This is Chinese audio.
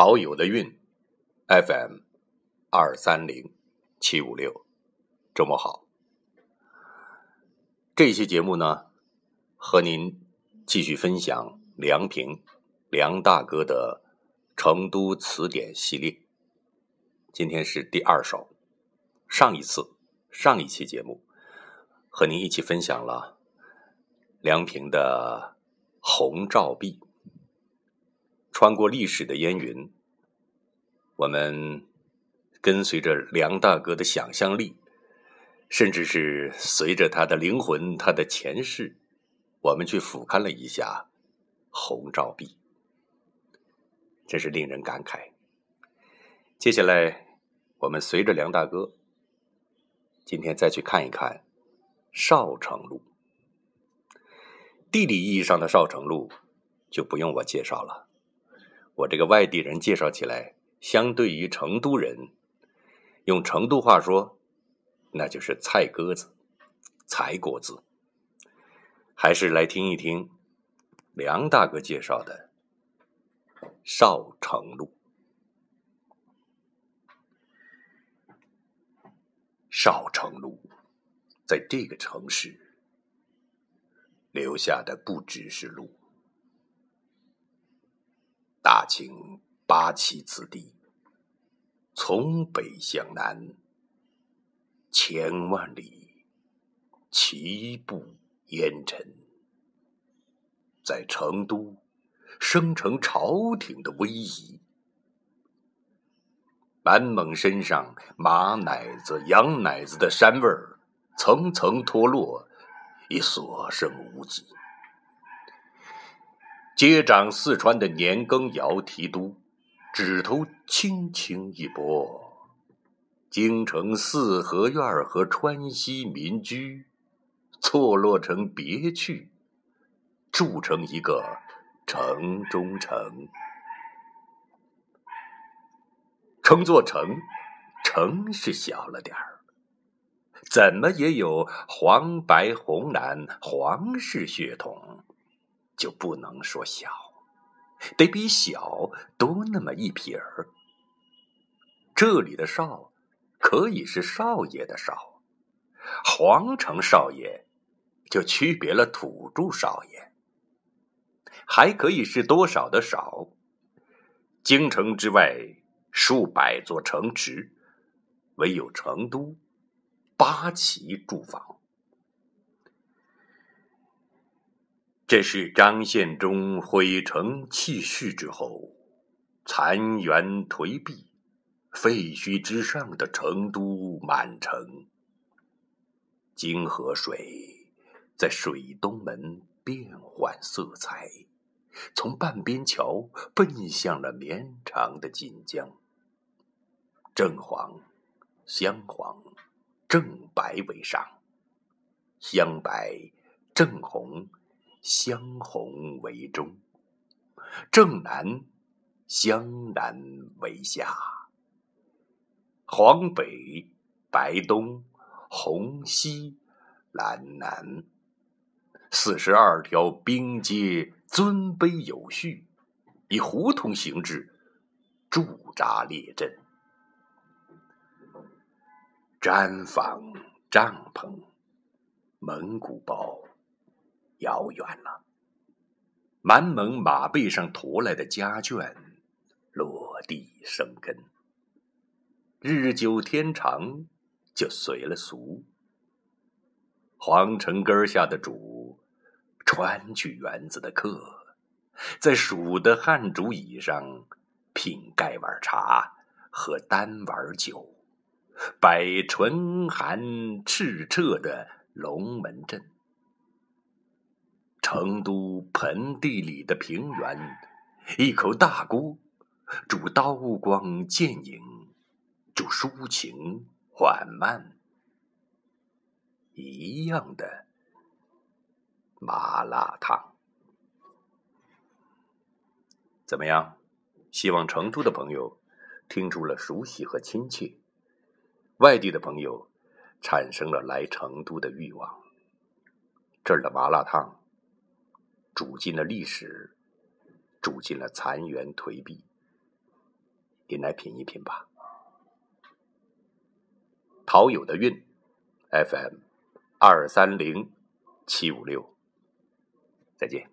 好友的运，FM 二三零七五六，周末好。这期节目呢，和您继续分享梁平梁大哥的《成都词典》系列。今天是第二首。上一次上一期节目，和您一起分享了梁平的《红照壁》。穿过历史的烟云，我们跟随着梁大哥的想象力，甚至是随着他的灵魂、他的前世，我们去俯瞰了一下红照壁，真是令人感慨。接下来，我们随着梁大哥，今天再去看一看少城路。地理意义上的少城路，就不用我介绍了。我这个外地人介绍起来，相对于成都人，用成都话说，那就是菜鸽子、才果子。还是来听一听梁大哥介绍的少城路。少城路，在这个城市留下的不只是路。大清八旗子弟，从北向南，千万里齐步烟尘，在成都生成朝廷的威仪。满蒙身上马奶子、羊奶子的膻味儿，层层脱落，已所剩无几。接掌四川的年羹尧提督，指头轻轻一拨，京城四合院和川西民居错落成别趣，筑成一个城中城。称作城，城是小了点儿，怎么也有黄白红蓝皇室血统。就不能说小，得比小多那么一撇儿。这里的少，可以是少爷的少，皇城少爷就区别了土著少爷，还可以是多少的少。京城之外数百座城池，唯有成都八旗驻防。这是张献忠毁城弃市之后，残垣颓壁、废墟之上的成都满城。泾河水在水东门变换色彩，从半边桥奔向了绵长的锦江。正黄、镶黄、正白为上，镶白、正红。香红为中，正南香南为下，黄北白东红西蓝南，四十二条兵街尊卑有序，以胡同形制驻扎列阵，毡房帐篷，蒙古包。遥远了，满蒙马背上驮来的家眷落地生根，日久天长就随了俗。皇城根下的主，川剧园子的客，在蜀的汉竹椅上品盖碗茶，喝单碗酒，摆唇寒赤澈的龙门阵。成都盆地里的平原，一口大锅，煮刀光剑影，煮抒情缓慢，一样的麻辣烫。怎么样？希望成都的朋友听出了熟悉和亲切，外地的朋友产生了来成都的欲望。这儿的麻辣烫。煮进了历史，煮进了残垣颓壁，您来品一品吧。陶友的韵，FM 二三零七五六，再见。